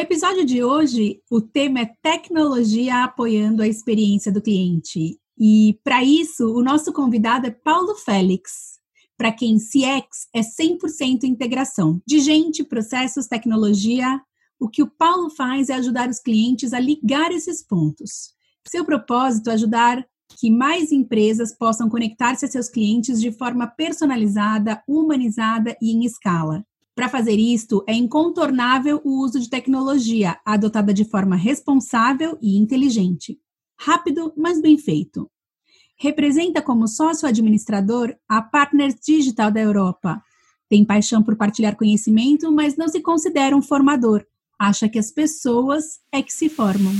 episódio de hoje, o tema é tecnologia apoiando a experiência do cliente. E para isso, o nosso convidado é Paulo Félix, para quem CX é 100% integração de gente, processos, tecnologia. O que o Paulo faz é ajudar os clientes a ligar esses pontos. Seu propósito é ajudar que mais empresas possam conectar-se a seus clientes de forma personalizada, humanizada e em escala. Para fazer isto, é incontornável o uso de tecnologia adotada de forma responsável e inteligente. Rápido, mas bem feito. Representa como sócio administrador a Partners Digital da Europa. Tem paixão por partilhar conhecimento, mas não se considera um formador. Acha que as pessoas é que se formam.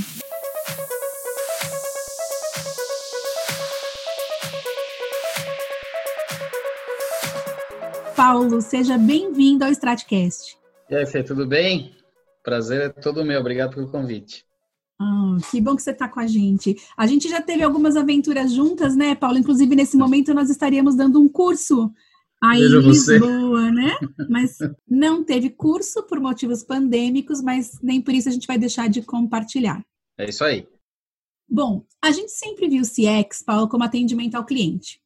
Paulo, seja bem-vindo ao Stratcast. E aí, Fê, tudo bem? Prazer é todo meu, obrigado pelo convite. Ah, que bom que você está com a gente. A gente já teve algumas aventuras juntas, né, Paulo? Inclusive, nesse momento, nós estaríamos dando um curso aí em Lisboa, você. né? Mas não teve curso por motivos pandêmicos, mas nem por isso a gente vai deixar de compartilhar. É isso aí. Bom, a gente sempre viu o CX, Paulo, como atendimento ao cliente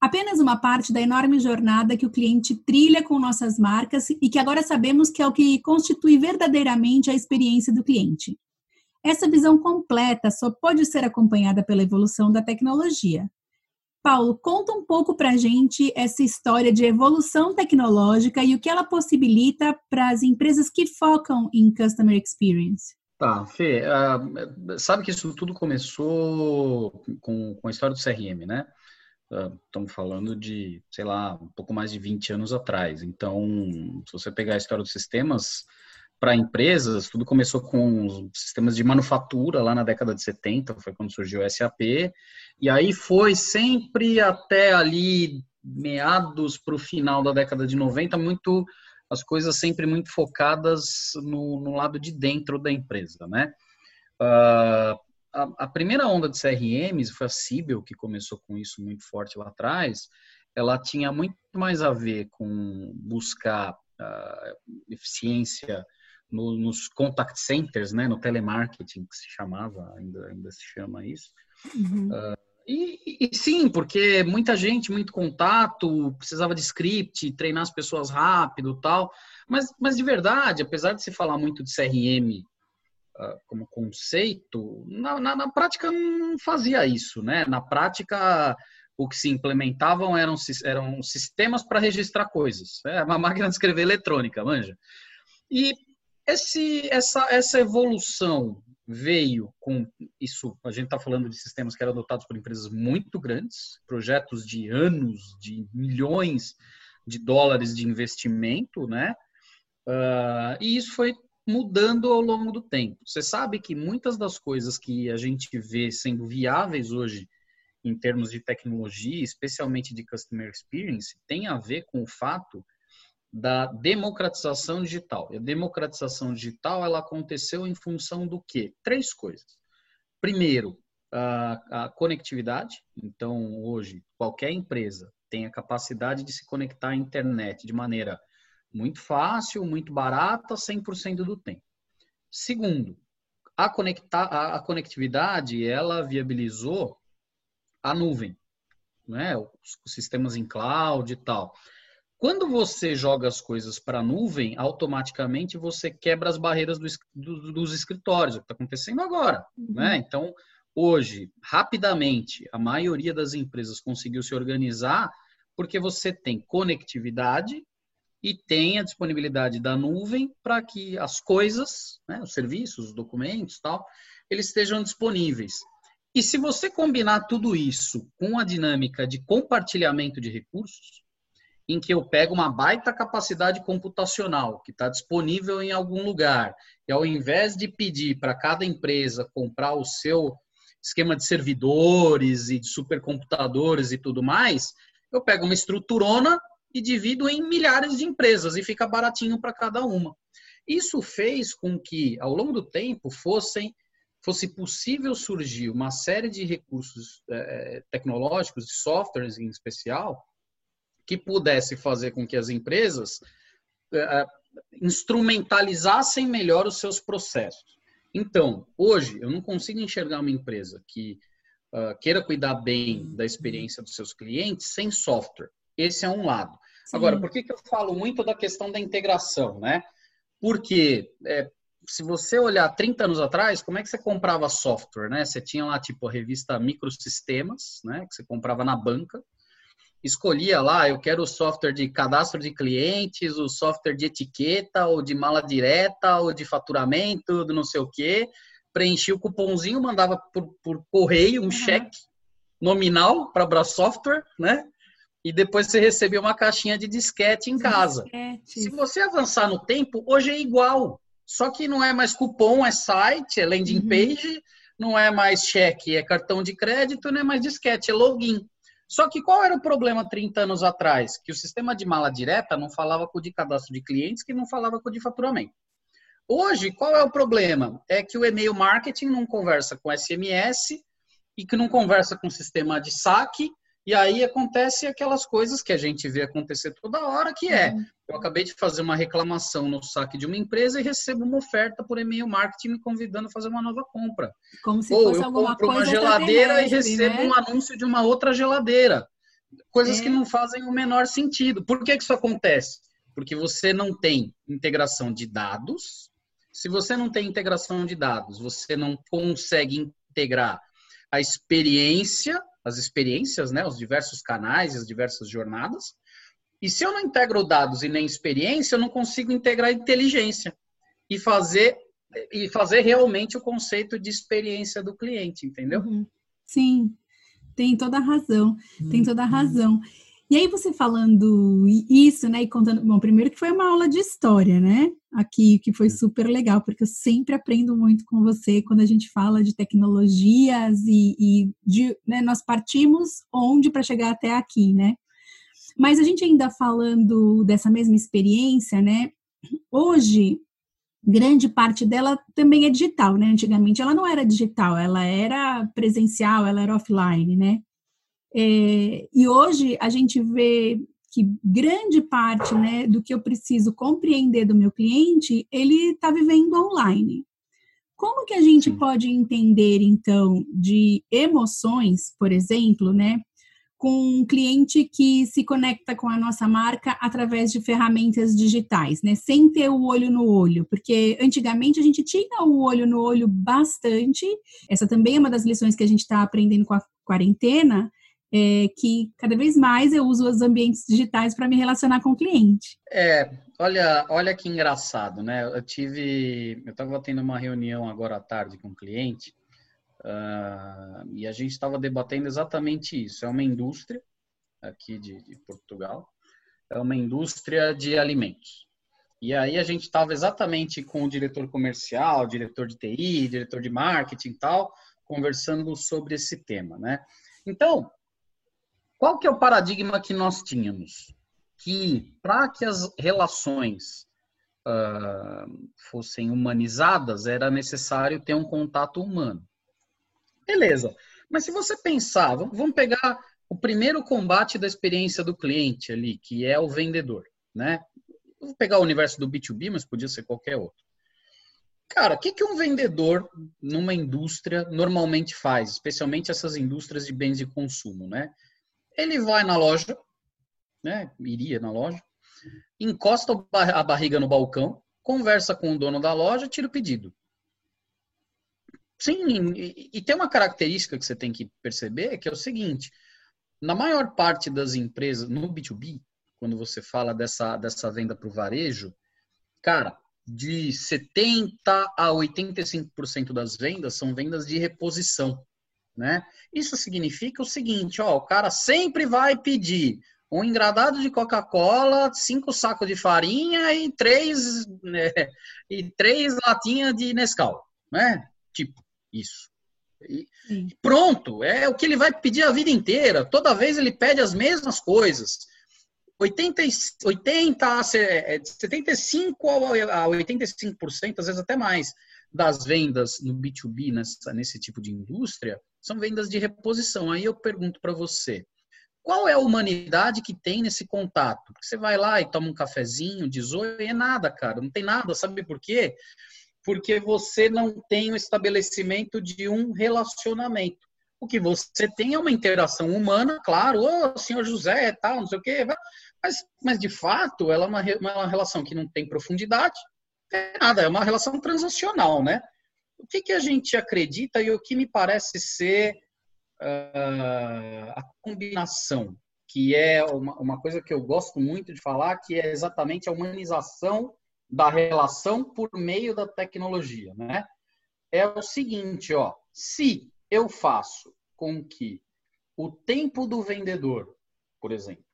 apenas uma parte da enorme jornada que o cliente trilha com nossas marcas e que agora sabemos que é o que constitui verdadeiramente a experiência do cliente. Essa visão completa só pode ser acompanhada pela evolução da tecnologia. Paulo, conta um pouco para a gente essa história de evolução tecnológica e o que ela possibilita para as empresas que focam em Customer Experience. Tá, Fê, uh, sabe que isso tudo começou com, com a história do CRM, né? Estamos falando de, sei lá, um pouco mais de 20 anos atrás. Então, se você pegar a história dos sistemas para empresas, tudo começou com os sistemas de manufatura lá na década de 70, foi quando surgiu o SAP, e aí foi sempre até ali meados para o final da década de 90, muito as coisas sempre muito focadas no, no lado de dentro da empresa, né? Uh, a, a, primeira onda de CRMs, foi a Cibel que começou com isso muito forte lá atrás, ela tinha muito mais a ver com buscar uh, eficiência no, nos contact centers, né, no telemarketing que se chamava, ainda, ainda se chama isso. Uhum. Uh, e, e, sim, porque muita gente, muito contato, precisava de script, treinar as pessoas rápido tal. Mas, mas de verdade, apesar de se falar muito de CRM como conceito, na, na, na, prática não fazia isso, né? Na prática, o que se implementavam eram, eram sistemas para registrar coisas. É uma máquina de escrever eletrônica, manja. E esse, essa, essa evolução veio com isso. A gente está falando de sistemas que eram adotados por empresas muito grandes, projetos de anos, de milhões de dólares de investimento, né? Uh, e isso foi mudando ao longo do tempo. Você sabe que muitas das coisas que a gente vê sendo viáveis hoje em termos de tecnologia, especialmente de customer experience, tem a ver com o fato da democratização digital. E a democratização digital ela aconteceu em função do quê? Três coisas. Primeiro, a, a conectividade. Então, hoje, qualquer empresa tem a capacidade de se conectar à internet de maneira muito fácil, muito barata, 100% do tempo. Segundo, a, conectar, a, conectividade, ela viabilizou a nuvem, né? os, os sistemas em cloud e tal. Quando você joga as coisas para a nuvem, automaticamente você quebra as barreiras do, do, dos escritórios, o que está acontecendo agora. Uhum. Né? Então, hoje, rapidamente, a maioria das empresas conseguiu se organizar porque você tem conectividade e tem a disponibilidade da nuvem para que as coisas, né, os serviços, os documentos, tal, eles estejam disponíveis. E se você combinar tudo isso com a dinâmica de compartilhamento de recursos, em que eu pego uma baita capacidade computacional que está disponível em algum lugar, e ao invés de pedir para cada empresa comprar o seu esquema de servidores e de supercomputadores e tudo mais, eu pego uma estruturona e divido em milhares de empresas e fica baratinho para cada uma. Isso fez com que, ao longo do tempo, fossem fosse possível surgir uma série de recursos é, tecnológicos, de softwares em especial, que pudesse fazer com que as empresas é, instrumentalizassem melhor os seus processos. Então, hoje, eu não consigo enxergar uma empresa que uh, queira cuidar bem da experiência dos seus clientes sem software. Esse é um lado. Sim. Agora, por que, que eu falo muito da questão da integração, né? Porque é, se você olhar 30 anos atrás, como é que você comprava software, né? Você tinha lá, tipo, a revista Microsistemas, né? Que você comprava na banca. Escolhia lá, eu quero o software de cadastro de clientes, o software de etiqueta, ou de mala direta, ou de faturamento, do não sei o quê. Preenchia o cupomzinho, mandava por, por correio um uhum. cheque nominal para a Software, né? E depois você recebia uma caixinha de disquete em casa. Disquete. Se você avançar no tempo, hoje é igual. Só que não é mais cupom, é site, é landing uhum. page, não é mais cheque, é cartão de crédito, não é mais disquete, é login. Só que qual era o problema 30 anos atrás? Que o sistema de mala direta não falava com o de cadastro de clientes, que não falava com o de faturamento. Hoje, qual é o problema? É que o e-mail marketing não conversa com SMS e que não conversa com o sistema de saque e aí acontece aquelas coisas que a gente vê acontecer toda hora, que é, uhum. eu acabei de fazer uma reclamação no saque de uma empresa e recebo uma oferta por e-mail marketing me convidando a fazer uma nova compra. Como se Ou fosse eu compro uma geladeira e recebo né? um anúncio de uma outra geladeira. Coisas é. que não fazem o menor sentido. Por que, que isso acontece? Porque você não tem integração de dados. Se você não tem integração de dados, você não consegue integrar a experiência as experiências, né, os diversos canais, as diversas jornadas. E se eu não integro dados e nem experiência, eu não consigo integrar inteligência e fazer e fazer realmente o conceito de experiência do cliente, entendeu? Uhum. Sim, tem toda a razão, uhum. tem toda a razão. E aí você falando isso, né, e contando, bom, primeiro que foi uma aula de história, né, aqui, que foi super legal, porque eu sempre aprendo muito com você quando a gente fala de tecnologias e, e de, né, nós partimos onde para chegar até aqui, né. Mas a gente ainda falando dessa mesma experiência, né, hoje grande parte dela também é digital, né? Antigamente ela não era digital, ela era presencial, ela era offline, né? É, e hoje a gente vê que grande parte né, do que eu preciso compreender do meu cliente, ele está vivendo online. Como que a gente Sim. pode entender, então, de emoções, por exemplo, né, com um cliente que se conecta com a nossa marca através de ferramentas digitais, né, sem ter o olho no olho, porque antigamente a gente tinha o olho no olho bastante. Essa também é uma das lições que a gente está aprendendo com a quarentena, é, que cada vez mais eu uso os ambientes digitais para me relacionar com o cliente. É, olha, olha que engraçado, né? Eu tive, eu estava tendo uma reunião agora à tarde com um cliente uh, e a gente estava debatendo exatamente isso. É uma indústria aqui de, de Portugal, é uma indústria de alimentos. E aí a gente estava exatamente com o diretor comercial, diretor de TI, diretor de marketing e tal, conversando sobre esse tema, né? Então, qual que é o paradigma que nós tínhamos? Que para que as relações uh, fossem humanizadas, era necessário ter um contato humano. Beleza. Mas se você pensar, vamos pegar o primeiro combate da experiência do cliente ali, que é o vendedor, né? Vou pegar o universo do B2B, mas podia ser qualquer outro. Cara, o que, que um vendedor numa indústria normalmente faz, especialmente essas indústrias de bens de consumo, né? Ele vai na loja, né? Iria na loja, encosta a barriga no balcão, conversa com o dono da loja, tira o pedido. Sim, e, tem uma característica que você tem que perceber, que é o seguinte: na maior parte das empresas, no B2B, quando você fala dessa, dessa venda para o varejo, cara, de 70% a 85% das vendas são vendas de reposição né? Isso significa o seguinte, ó, o cara sempre vai pedir um engradado de Coca-Cola, cinco sacos de farinha e três né, e três latinhas de Nescau, né? Tipo isso. E pronto, é o que ele vai pedir a vida inteira. Toda vez ele pede as mesmas coisas. 80, 80 75 a 85%, às vezes até mais, das vendas no B2B, nessa, nesse tipo de indústria, são vendas de reposição. Aí eu pergunto para você, qual é a humanidade que tem nesse contato? Você vai lá e toma um cafezinho, diz oi, é nada, cara, não tem nada, sabe por quê? Porque você não tem o estabelecimento de um relacionamento. O que você tem é uma interação humana, claro, ô, oh, senhor José, tal, não sei o quê, mas, mas de fato ela é uma, uma relação que não tem profundidade, é nada, é uma relação transacional, né? O que, que a gente acredita e o que me parece ser uh, a combinação, que é uma, uma coisa que eu gosto muito de falar, que é exatamente a humanização da relação por meio da tecnologia, né? É o seguinte, ó, se eu faço com que o tempo do vendedor, por exemplo,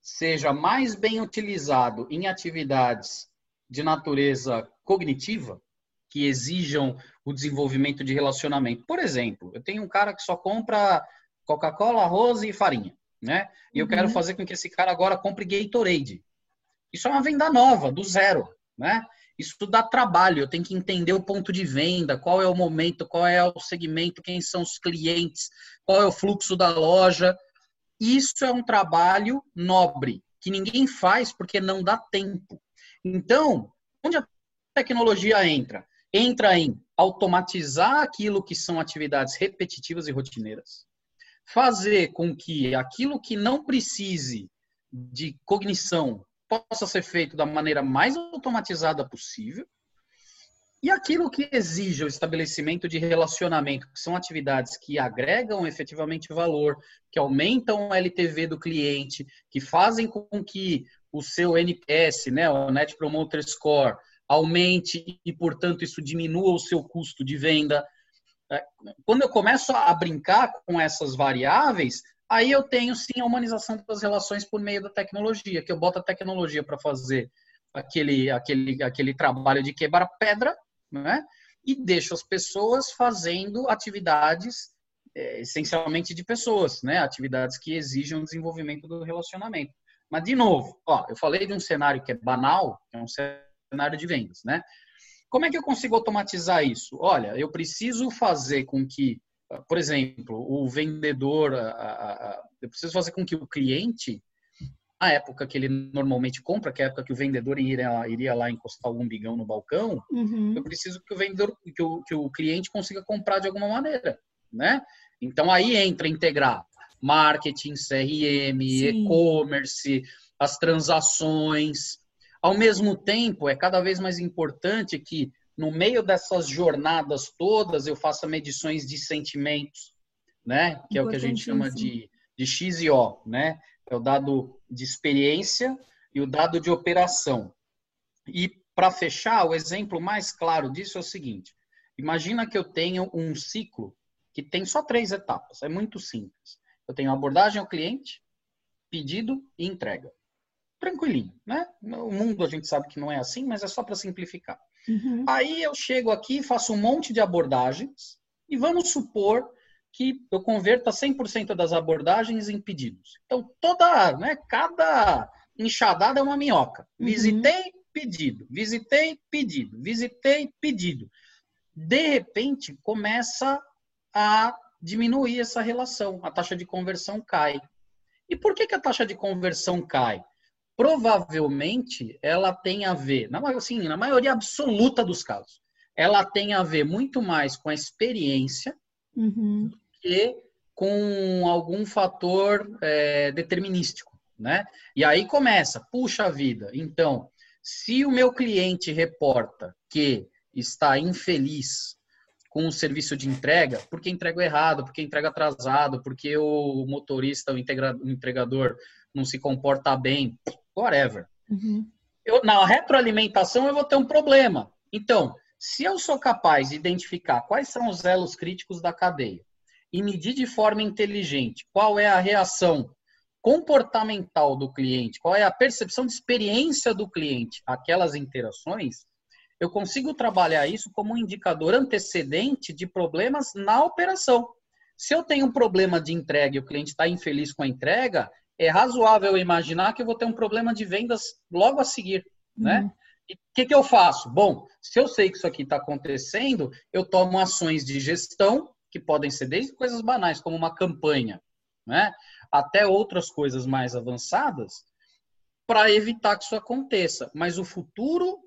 seja mais bem utilizado em atividades de natureza cognitiva, que exijam o desenvolvimento de relacionamento. Por exemplo, eu tenho um cara que só compra Coca-Cola, arroz e farinha, né? E eu quero uhum. fazer com que esse cara agora compre Gatorade. Isso é uma venda nova, do zero, né? Isso dá trabalho, eu tenho que entender o ponto de venda, qual é o momento, qual é o segmento, quem são os clientes, qual é o fluxo da loja. Isso é um trabalho nobre, que ninguém faz porque não dá tempo. Então, onde a tecnologia entra? Entra em automatizar aquilo que são atividades repetitivas e rotineiras, fazer com que aquilo que não precise de cognição possa ser feito da maneira mais automatizada possível. E aquilo que exige o estabelecimento de relacionamento, que são atividades que agregam efetivamente valor, que aumentam o LTV do cliente, que fazem com que o seu NPS, né, o Net Promoter Score, aumente e, portanto, isso diminua o seu custo de venda. É, quando eu começo a brincar com essas variáveis, Aí eu tenho sim a humanização das relações por meio da tecnologia, que eu boto a tecnologia para fazer aquele, aquele, aquele trabalho de quebrar pedra, né? E deixo as pessoas fazendo atividades é, essencialmente de pessoas, né? Atividades que exijam o desenvolvimento do relacionamento. Mas, de novo, ó, eu falei de um cenário que é banal, é um cenário de vendas, né? Como é que eu consigo automatizar isso? Olha, eu preciso fazer com que por exemplo, o vendedor, a, a, eu preciso fazer com que o cliente, a época que ele normalmente compra, que é a época que o vendedor iria, iria lá encostar algum bigão no balcão, uhum. eu preciso que o vendedor, que o, que o cliente consiga comprar de alguma maneira, né? Então aí entra integrar marketing, CRM, e-commerce, as transações. Ao mesmo tempo, é cada vez mais importante que no meio dessas jornadas todas, eu faço medições de sentimentos, né? Que é o que a gente chama de, de X e O, né? É o dado de experiência e o dado de operação. E para fechar, o exemplo mais claro disso é o seguinte: imagina que eu tenho um ciclo que tem só três etapas. É muito simples. Eu tenho abordagem ao cliente, pedido e entrega. Tranquilinho, né? O mundo a gente sabe que não é assim, mas é só para simplificar. Uhum. Aí eu chego aqui, faço um monte de abordagens e vamos supor que eu converta 100% das abordagens em pedidos. Então, toda, né, cada enxadada é uma minhoca. Uhum. Visitei, pedido. Visitei, pedido. Visitei, pedido. De repente, começa a diminuir essa relação. A taxa de conversão cai. E por que, que a taxa de conversão cai? Provavelmente ela tem a ver, na, assim, na maioria absoluta dos casos, ela tem a ver muito mais com a experiência uhum. do que com algum fator é, determinístico, né? E aí começa, puxa vida, então, se o meu cliente reporta que está infeliz com o serviço de entrega, porque entrega errado, porque entrega atrasado, porque o motorista, o entregador não se comporta bem, whatever. Uhum. Eu, na retroalimentação eu vou ter um problema. Então, se eu sou capaz de identificar quais são os elos críticos da cadeia e medir de forma inteligente qual é a reação comportamental do cliente, qual é a percepção de experiência do cliente, aquelas interações, eu consigo trabalhar isso como um indicador antecedente de problemas na operação. Se eu tenho um problema de entrega e o cliente está infeliz com a entrega, é razoável imaginar que eu vou ter um problema de vendas logo a seguir, né? Uhum. E o que, que eu faço? Bom, se eu sei que isso aqui está acontecendo, eu tomo ações de gestão, que podem ser desde coisas banais, como uma campanha. né? até outras coisas mais avançadas, para evitar que isso aconteça. Mas o futuro,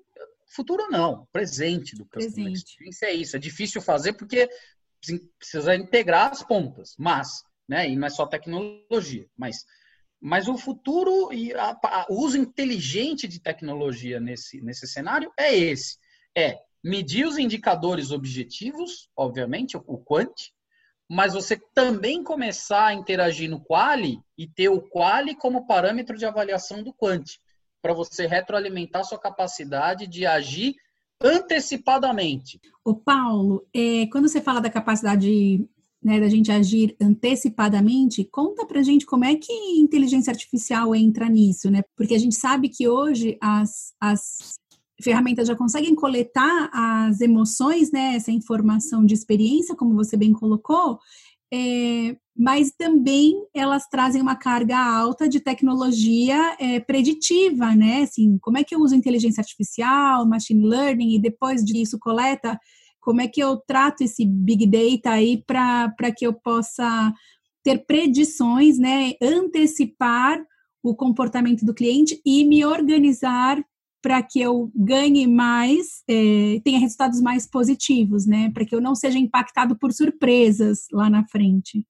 futuro não, presente do Customer Experience é isso. É difícil fazer porque precisa integrar as pontas, mas, né, e não é só tecnologia, mas mas o futuro e a, a, o uso inteligente de tecnologia nesse, nesse cenário é esse. É medir os indicadores objetivos, obviamente, o, quant, mas você também começar a interagir no quali e ter o quali como parâmetro de avaliação do quant, para você retroalimentar sua capacidade de agir antecipadamente. O Paulo, é, quando você fala da capacidade né, da gente agir antecipadamente, conta pra gente como é que inteligência artificial entra nisso, né? Porque a gente sabe que hoje as, as ferramentas já conseguem coletar as emoções, né, essa informação de experiência, como você bem colocou, é, mas também elas trazem uma carga alta de tecnologia é, preditiva, né? Assim, como é que eu uso inteligência artificial, machine learning, e depois disso coleta como é que eu trato esse big data aí para que eu possa ter predições, né, antecipar o comportamento do cliente e me organizar para que eu ganhe mais, é, tenha resultados mais positivos, né? Para que eu não seja impactado por surpresas lá na frente.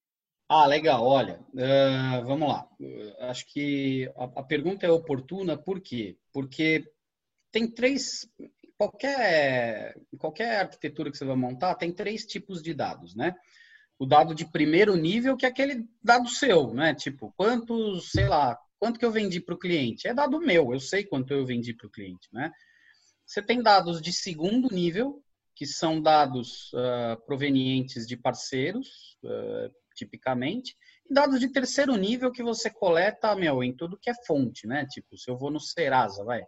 Ah, legal. Olha, uh, vamos lá. Uh, acho que a, a, pergunta é oportuna, por quê? Porque tem três qualquer, qualquer arquitetura que você vai montar tem três tipos de dados, né? O dado de primeiro nível, que é aquele dado seu, né? Tipo, quantos, sei lá, quanto que eu vendi para o cliente? É dado meu, eu sei quanto eu vendi para o cliente, né? Você tem dados de segundo nível, que são dados uh, provenientes de parceiros, uh, tipicamente, e dados de terceiro nível que você coleta, meu, em tudo que é fonte, né? Tipo, se eu vou no Serasa, vai,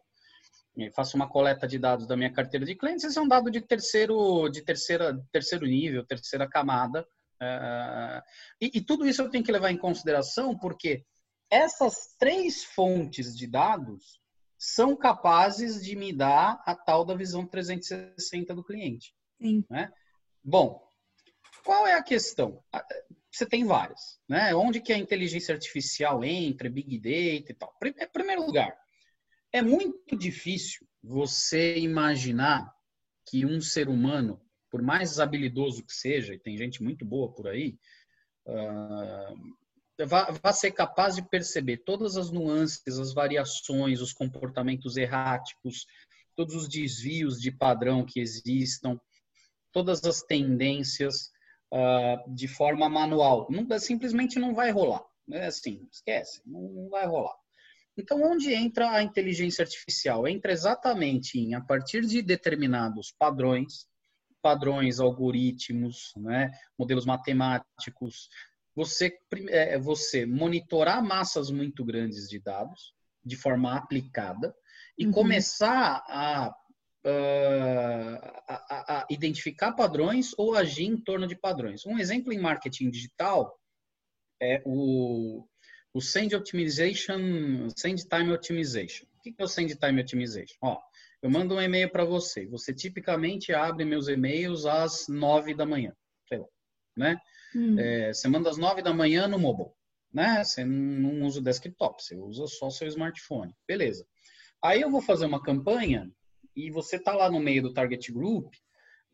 faço uma coleta de dados da minha carteira de clientes, esse é um dado de terceiro, de terceira, terceiro nível, terceira camada. Uh, e, e, tudo isso eu tenho que levar em consideração porque essas três fontes de dados são capazes de me dar a tal da visão 360 do cliente. Sim. Né? Bom, qual é a questão? Você tem várias, né? Onde que a inteligência artificial entra, Big Data e tal. Em primeiro lugar, é muito difícil você imaginar que um ser humano, por mais habilidoso que seja, e tem gente muito boa por aí, uh, vá, vá ser capaz de perceber todas as nuances, as variações, os comportamentos erráticos, todos os desvios de padrão que existam, todas as tendências uh, de forma manual. Não, simplesmente não vai rolar. É assim, esquece, não, não vai rolar. Então, onde entra a inteligência artificial? Entra exatamente em, a partir de determinados padrões, padrões, algoritmos, né, modelos matemáticos, você, é, você monitorar massas muito grandes de dados de forma aplicada e uhum. começar a, uh, a, a, identificar padrões ou agir em torno de padrões. Um exemplo em marketing digital é o o Send Optimization, Send Time Optimization. O que é o Send Time Optimization? Ó, eu mando um e-mail para você. Você tipicamente abre meus e-mails às nove da manhã, sei lá, né? Hum. É, você manda às nove da manhã no mobile, né? Você não usa o desktop, você usa só seu smartphone. Beleza. Aí eu vou fazer uma campanha e você tá lá no meio do target group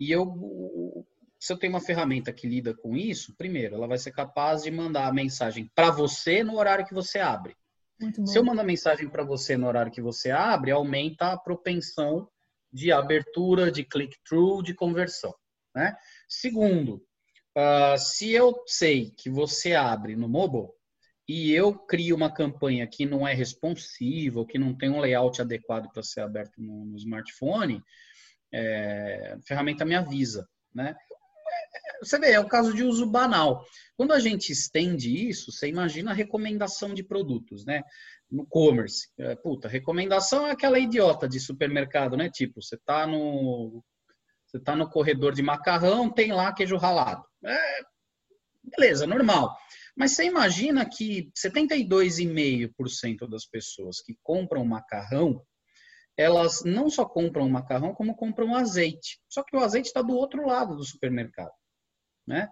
e eu se eu tenho uma ferramenta que lida com isso, primeiro, ela vai ser capaz de mandar a mensagem para você no horário que você abre. Se eu mandar mensagem para você no horário que você abre, aumenta a propensão de abertura, de click-through, de conversão. Né? Segundo, uh, se eu sei que você abre no mobile e eu crio uma campanha que não é responsiva, que não tem um layout adequado para ser aberto no, no smartphone, é, a ferramenta me avisa. Né? Você vê, é o caso de uso banal. Quando a gente estende isso, você imagina a recomendação de produtos, né? No commerce. É, puta, recomendação é aquela idiota de supermercado, né? Tipo, você tá no você tá no corredor de macarrão, tem lá queijo ralado. É, beleza, normal. Mas você imagina que 72,5% das pessoas que compram macarrão, elas não só compram macarrão, como compram azeite. Só que o azeite está do outro lado do supermercado. Né?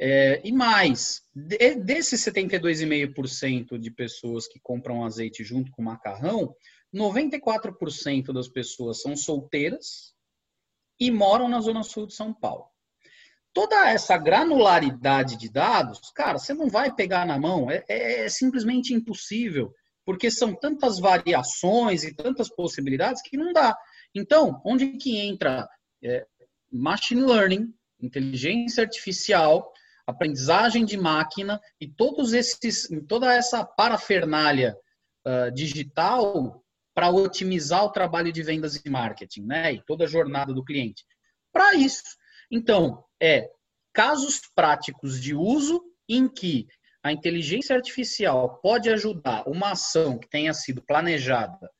É, e mais, de, desses 72,5% de pessoas que compram azeite junto com macarrão, 94% das pessoas são solteiras e moram na Zona Sul de São Paulo. Toda essa granularidade de dados, cara, você não vai pegar na mão, é, é, é simplesmente impossível, porque são tantas variações e tantas possibilidades que não dá. Então, onde que entra é, machine learning, inteligência artificial, aprendizagem de máquina e todos esses, toda essa parafernália uh, digital para otimizar o trabalho de vendas e marketing, né? E toda a jornada do cliente. Para isso. Então, é casos práticos de uso em que a inteligência artificial pode ajudar uma ação que tenha sido planejada,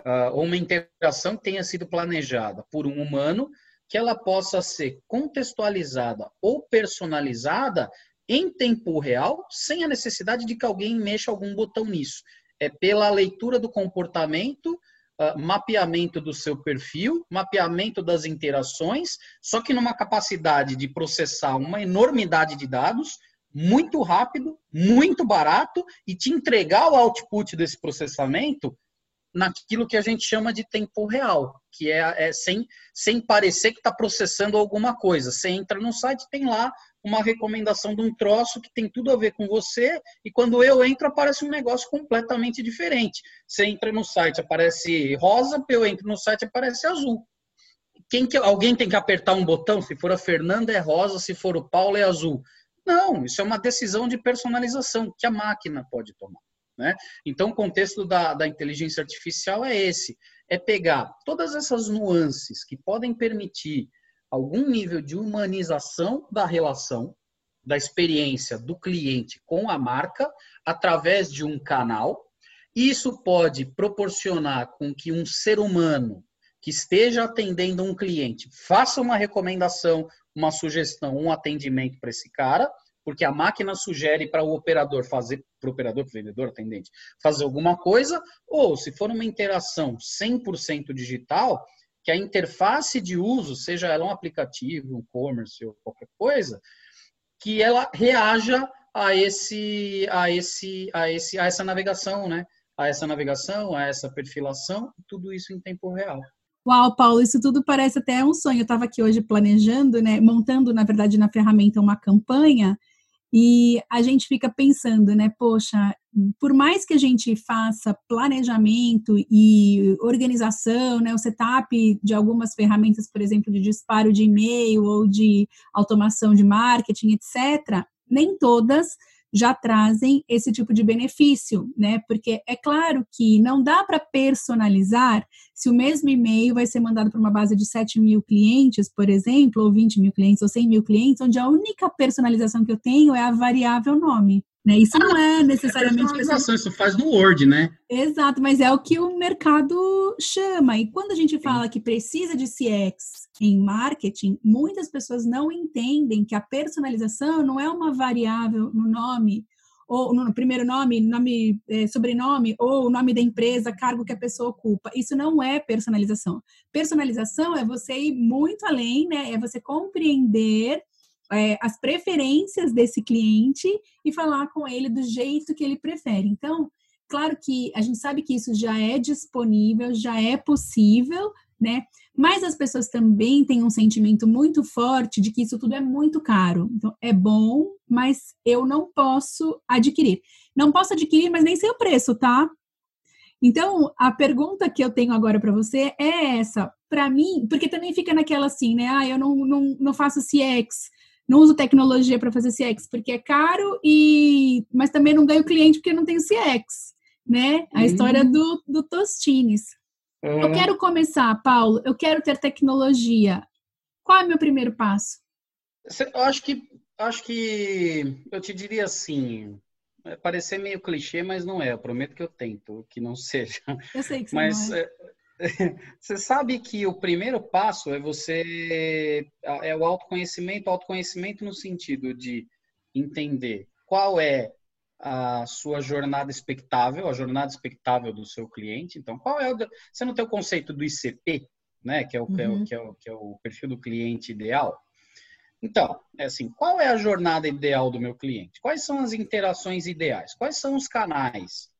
uh, ou uma interação que tenha sido planejada por um humano, que ela possa ser contextualizada ou personalizada em tempo real, sem a necessidade de que alguém mexa algum botão nisso. É pela leitura do comportamento, uh, mapeamento do seu perfil, mapeamento das interações, só que numa capacidade de processar uma enormidade de dados muito rápido, muito barato e te entregar o output desse processamento naquilo que a gente chama de tempo real, que é, é sem, sem parecer que está processando alguma coisa. Você entra no site, tem lá uma recomendação de um troço que tem tudo a ver com você, e quando eu entro, aparece um negócio completamente diferente. Você entra no site, aparece rosa, eu entro no site, aparece azul. Quem que, alguém tem que apertar um botão, se for a Fernanda é rosa, se for o Paulo é azul. Não, isso é uma decisão de personalização que a máquina pode tomar. Né? Então, o contexto da, da inteligência artificial é esse: é pegar todas essas nuances que podem permitir algum nível de humanização da relação, da experiência do cliente com a marca, através de um canal. Isso pode proporcionar com que um ser humano que esteja atendendo um cliente faça uma recomendação, uma sugestão, um atendimento para esse cara porque a máquina sugere para o operador fazer, para o operador, para o vendedor, atendente, fazer alguma coisa, ou se for uma interação 100% digital, que a interface de uso, seja ela um aplicativo, um commerce ou qualquer coisa, que ela reaja a esse, a esse, a esse, a essa navegação, né? A essa navegação, a essa perfilação, tudo isso em tempo real. Uau, Paulo, isso tudo parece até um sonho. Eu estava aqui hoje planejando, né, montando, na verdade, na ferramenta uma campanha e a gente fica pensando, né, poxa, por mais que a gente faça planejamento e organização, né, o setup de algumas ferramentas, por exemplo, de disparo de e-mail ou de automação de marketing, etc., nem todas já trazem esse tipo de benefício, né? Porque é claro que não dá para personalizar se o mesmo e-mail vai ser mandado para uma base de 7 mil clientes, por exemplo, ou 20 mil clientes, ou 100 mil clientes, onde a única personalização que eu tenho é a variável nome. Né? Isso não é necessariamente. É isso faz no Word, né? Exato, mas é o que o mercado chama. E quando a gente fala que precisa de CX em marketing, muitas pessoas não entendem que a personalização não é uma variável no nome, ou no primeiro nome, nome, é, sobrenome, ou o nome da empresa, cargo que a pessoa ocupa. Isso não é personalização. Personalização é você ir muito além, né? É você compreender é, as preferências desse cliente e falar com ele do jeito que ele prefere. Então, claro que a gente sabe que isso já é disponível, já é possível, né? Mas as pessoas também têm um sentimento muito forte de que isso tudo é muito caro. Então, é bom, mas eu não posso adquirir. Não posso adquirir, mas nem sei o preço, tá? Então, a pergunta que eu tenho agora para você é essa. Para mim, porque também fica naquela assim, né? Ah, eu não, não, não faço CX, não uso tecnologia para fazer CX porque é caro e mas também não ganho cliente porque não tenho CX, né? A uhum. história do, do Tostines. Uhum. Eu quero começar, Paulo, eu quero ter tecnologia. Qual é o meu primeiro passo? Eu acho que acho que eu te diria assim, é parecer meio clichê, mas não é. Eu prometo que eu tento que não seja. Eu sei que você mas, não é. Você sabe que o primeiro passo é você é o autoconhecimento, autoconhecimento no sentido de entender qual é a sua jornada expectável, a jornada expectável do seu cliente. Então, qual é o você não tem o conceito do ICP, né, que é o, uhum. que, é o, uhum. que, é o que é o perfil do cliente ideal. Então, é assim, qual é a jornada ideal do meu cliente? Quais são as interações ideais? Quais são os canais?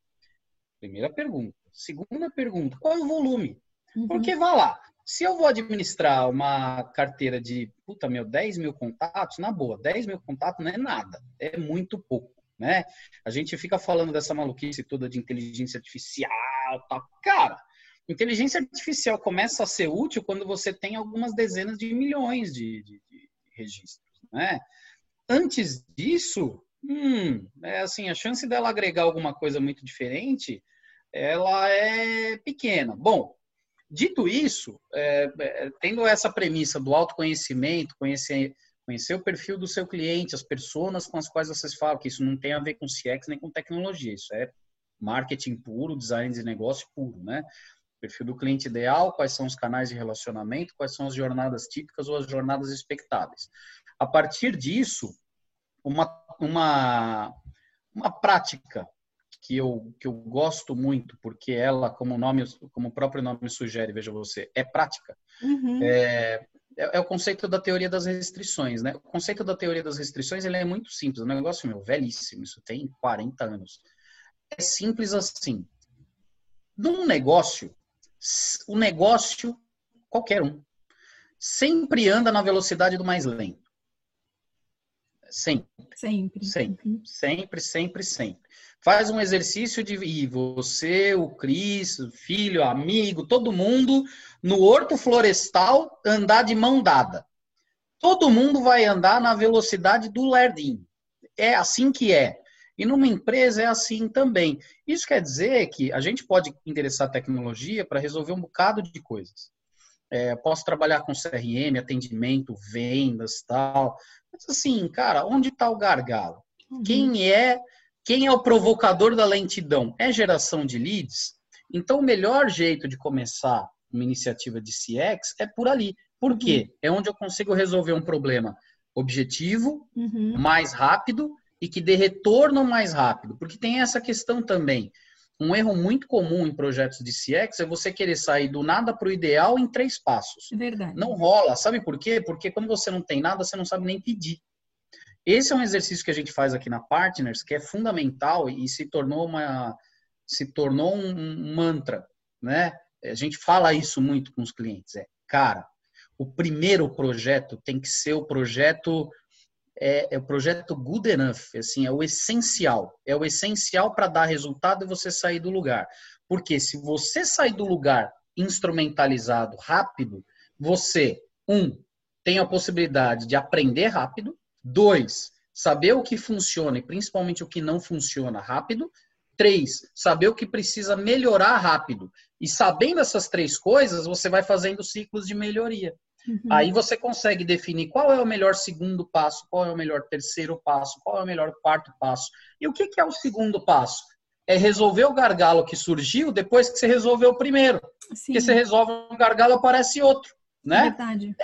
Primeira pergunta. Segunda pergunta, qual é o volume? Uhum. Porque vá lá, se eu vou administrar uma carteira de, puta meu, 10 mil contatos, na boa, 10 mil contatos não é nada, é muito pouco, né? A gente fica falando dessa maluquice toda de inteligência artificial, tá? Cara, inteligência artificial começa a ser útil quando você tem algumas dezenas de milhões de, de, de registros, né? Antes disso, hum, é assim, a chance dela agregar alguma coisa muito diferente, ela é pequena. Bom, dito isso, é, é, tendo essa premissa do autoconhecimento, conhecer, conhecer o perfil do seu cliente, as pessoas com as quais vocês falam, que isso não tem a ver com CX nem com tecnologia, isso é marketing puro, design de negócio puro, né? perfil do cliente ideal, quais são os canais de relacionamento, quais são as jornadas típicas ou as jornadas expectáveis. A partir disso, uma, uma, uma prática que eu, que eu gosto muito, porque ela, como o, nome, como o próprio nome sugere, veja você, é prática, uhum. é, é, é, o conceito da teoria das restrições. Né? O conceito da teoria das restrições ele é muito simples, é um negócio meu, velhíssimo, isso tem 40 anos. É simples assim. Num negócio, o negócio, qualquer um, sempre anda na velocidade do mais lento. Sempre. Sempre. Sempre, sempre, sempre, sempre. Faz um exercício de e você, o Cris, o filho, amigo, todo mundo no horto florestal andar de mão dada. Todo mundo vai andar na velocidade do Lerdim. É assim que é. E numa empresa é assim também. Isso quer dizer que a gente pode interessar tecnologia para resolver um bocado de coisas. É, posso trabalhar com CRM, atendimento, vendas, tal. Mas assim, cara, onde está o gargalo? Uhum. Quem é quem é o provocador da lentidão? É geração de leads? Então, o melhor jeito de começar uma iniciativa de CX é por ali. Por quê? Uhum. É onde eu consigo resolver um problema objetivo, uhum. mais rápido e que dê retorno mais rápido, porque tem essa questão também. Um erro muito comum em projetos de CX é você querer sair do nada para o ideal em três passos. Verdade. Não rola. Sabe por quê? Porque quando você não tem nada, você não sabe nem pedir. Esse é um exercício que a gente faz aqui na Partners, que é fundamental e se tornou uma se tornou um mantra, né? A gente fala isso muito com os clientes, é, cara, o primeiro projeto tem que ser o projeto é, é, o projeto good enough, assim, é o essencial. É o essencial para dar resultado e você sair do lugar. Porque se você sair do lugar instrumentalizado rápido, você, um, tem a possibilidade de aprender rápido, dois, saber o que funciona e principalmente o que não funciona rápido, três, saber o que precisa melhorar rápido. E sabendo essas três coisas, você vai fazendo ciclos de melhoria. Uhum. Aí você consegue definir qual é o melhor segundo passo, qual é o melhor terceiro passo, qual é o melhor quarto passo. E o que, que é o segundo passo? É resolver o gargalo que surgiu depois que você resolveu o primeiro. Sim. Porque você resolve um gargalo, aparece outro. Né? Verdade.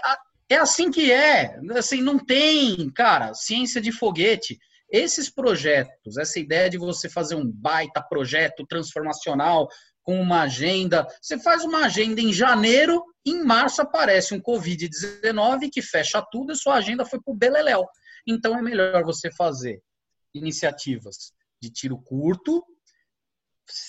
É, assim que é. Assim, não tem, cara, ciência de foguete. Esses projetos, essa ideia de você fazer um baita projeto transformacional com uma agenda, você faz uma agenda em janeiro em março aparece um Covid-19 que fecha tudo e sua agenda foi para o Beleléu. Então é melhor você fazer iniciativas de tiro curto,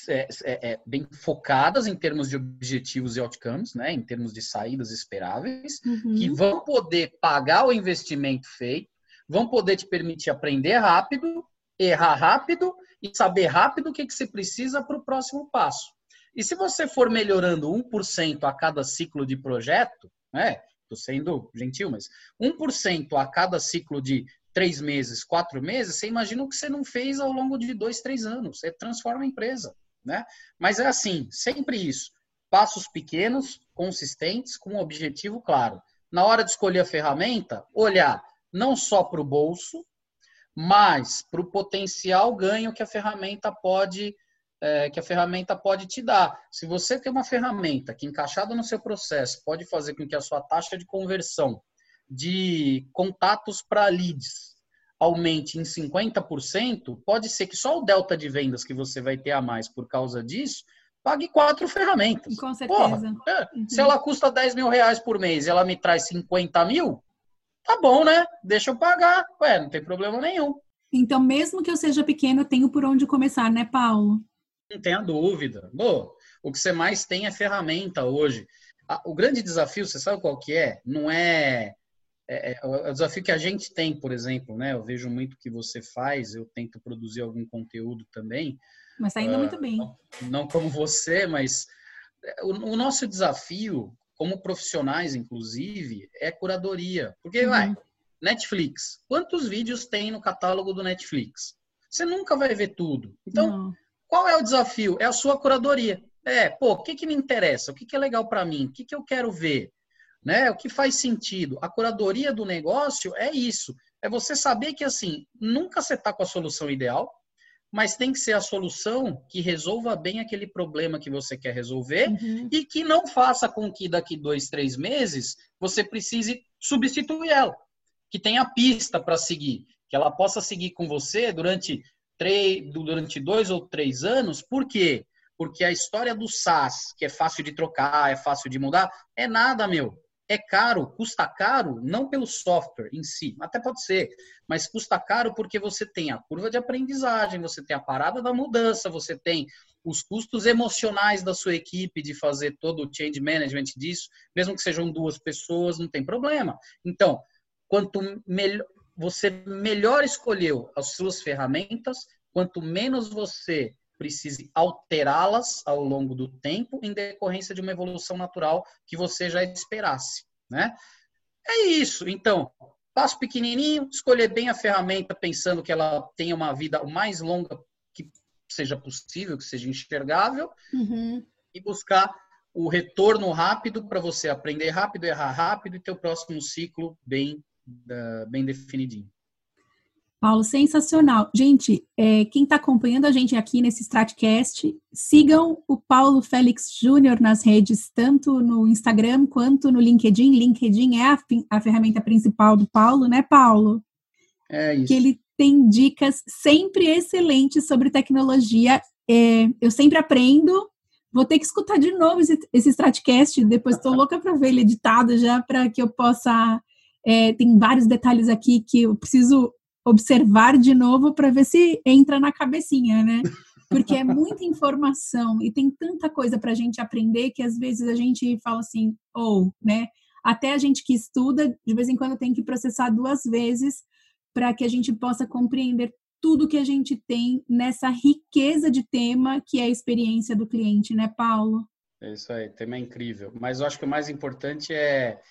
é, é, é, bem focadas em termos de objetivos e outcomes, né, em termos de saídas esperáveis, uhum. que vão poder pagar o investimento feito, vão poder te permitir aprender rápido, errar rápido e saber rápido o que, que você precisa para o próximo passo. E se você for melhorando 1% a cada ciclo de projeto, né? Estou sendo gentil, mas 1% a cada ciclo de três meses, quatro meses, você imagina o que você não fez ao longo de dois, três anos. Você transforma a empresa, né? Mas é assim, sempre isso. Passos pequenos, consistentes, com um objetivo claro. Na hora de escolher a ferramenta, olhar não só para o bolso, mas para o potencial ganho que a ferramenta pode é, que a ferramenta pode te dar. Se você tem uma ferramenta que encaixada no seu processo pode fazer com que a sua taxa de conversão de contatos para leads aumente em 50%, pode ser que só o delta de vendas que você vai ter a mais por causa disso pague quatro ferramentas. Com certeza. Porra, é, uhum. Se ela custa 10 mil reais por mês e ela me traz 50 mil, Tá bom, né? Deixa eu pagar. Ué, não tem problema nenhum. Então, mesmo que eu seja pequeno, eu tenho por onde começar, né, Paulo? Não tenha dúvida. Bom, o que você mais tem é ferramenta hoje. O grande desafio, você sabe qual que é? Não é, é, é, o desafio que a gente tem, por exemplo, né? Eu vejo muito que você faz, eu tento produzir algum conteúdo também. Mas está indo uh, muito bem. Não, não, como você, mas é, o, o, nosso desafio, como profissionais, inclusive, é curadoria. Porque, uhum. vai, Netflix. Quantos vídeos tem no catálogo do Netflix? Você nunca vai ver tudo. Então, Não. qual é o desafio? É a sua curadoria. É, pô, o que, que me interessa? O que, que é legal para mim? O que, que eu quero ver? Né? O que faz sentido? A curadoria do negócio é isso. É você saber que, assim, nunca você está com a solução ideal, mas tem que ser a solução que resolva bem aquele problema que você quer resolver uhum. e que não faça com que daqui dois, três meses você precise substituir ela que tenha pista para seguir, que ela possa seguir com você durante três, durante dois ou três anos. Por quê? Porque a história do SaaS, que é fácil de trocar, é fácil de mudar, é nada, meu. É caro, custa caro, não pelo software em si, até pode ser, mas custa caro porque você tem a curva de aprendizagem, você tem a parada da mudança, você tem os custos emocionais da sua equipe de fazer todo o change management disso, mesmo que sejam duas pessoas, não tem problema. Então, quanto melhor você melhor escolheu as suas ferramentas, quanto menos você precise alterá-las ao longo do tempo em decorrência de uma evolução natural que você já esperasse, né? É isso. Então, passo pequenininho, escolher bem a ferramenta pensando que ela tenha uma vida o mais longa que seja possível, que seja enxergável, uhum. e buscar o retorno rápido para você aprender rápido, errar rápido e ter o próximo ciclo bem bem definidinho. Paulo, sensacional. Gente, é, quem está acompanhando a gente aqui nesse Stratcast, sigam o Paulo Félix Júnior nas redes, tanto no Instagram quanto no LinkedIn. LinkedIn é a, a, ferramenta principal do Paulo, né, Paulo? É isso. Que ele tem dicas sempre excelentes sobre tecnologia. É, eu sempre aprendo. Vou ter que escutar de novo esse, esse Stratcast, depois estou louca para ver ele editado já, para que eu possa é, tem vários detalhes aqui que eu preciso observar de novo para ver se entra na cabecinha, né? Porque é muita informação e tem tanta coisa para a gente aprender que às vezes a gente fala assim, ou, oh, né? Até a gente que estuda, de vez em quando tem que processar duas vezes para que a gente possa compreender tudo que a gente tem nessa riqueza de tema que é a experiência do cliente, né, Paulo? É isso aí, tema é incrível. Mas eu acho que o mais importante é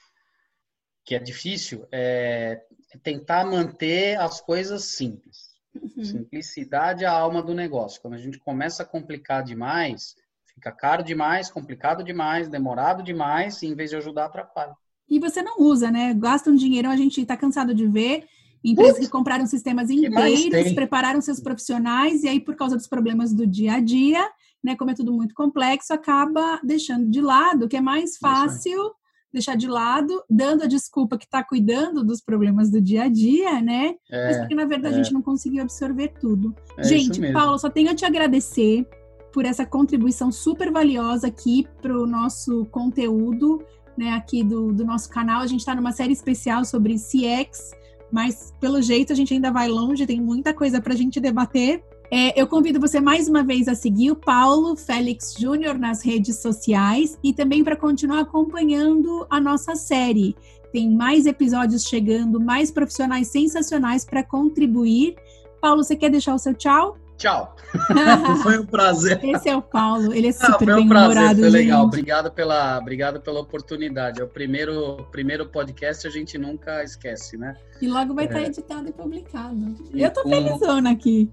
que é difícil, é tentar manter as coisas simples. Uhum. Simplicidade é a alma do negócio. Quando a gente começa a complicar demais, fica caro demais, complicado demais, demorado demais, e em vez de ajudar, atrapalha. E você não usa, né? Gasta um dinheiro, a gente está cansado de ver empresas que compraram sistemas inteiros, prepararam seus profissionais, e aí, por causa dos problemas do dia a dia, né, como é tudo muito complexo, acaba deixando de lado, que é mais fácil deixar de lado, dando a desculpa que está cuidando dos problemas do dia a dia, né? É, Mas porque na verdade é. a gente não conseguiu absorver tudo. É gente, Paulo, só tenho a te agradecer por essa contribuição super valiosa aqui para o nosso conteúdo, né? Aqui do, do nosso canal. A gente está numa série especial sobre CX, mas pelo jeito a gente ainda vai longe, tem muita coisa para a gente debater. É, eu convido você mais uma vez a seguir o Paulo Félix Júnior nas redes sociais e também para continuar acompanhando a nossa série. Tem mais episódios chegando, mais profissionais sensacionais para contribuir. Paulo, você quer deixar o seu tchau? Tchau. foi um prazer. Esse é o Paulo, ele é super ah, foi um bem prazer. Foi legal. Obrigado pela, obrigado pela oportunidade. É o primeiro, primeiro podcast, a gente nunca esquece, né? E logo vai é. estar editado e publicado. E eu tô com... felizona aqui.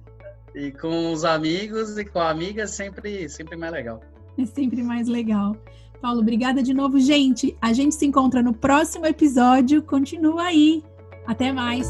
E com os amigos e com a amiga sempre, sempre mais legal. É sempre mais legal. Paulo, obrigada de novo, gente. A gente se encontra no próximo episódio. Continua aí. Até mais.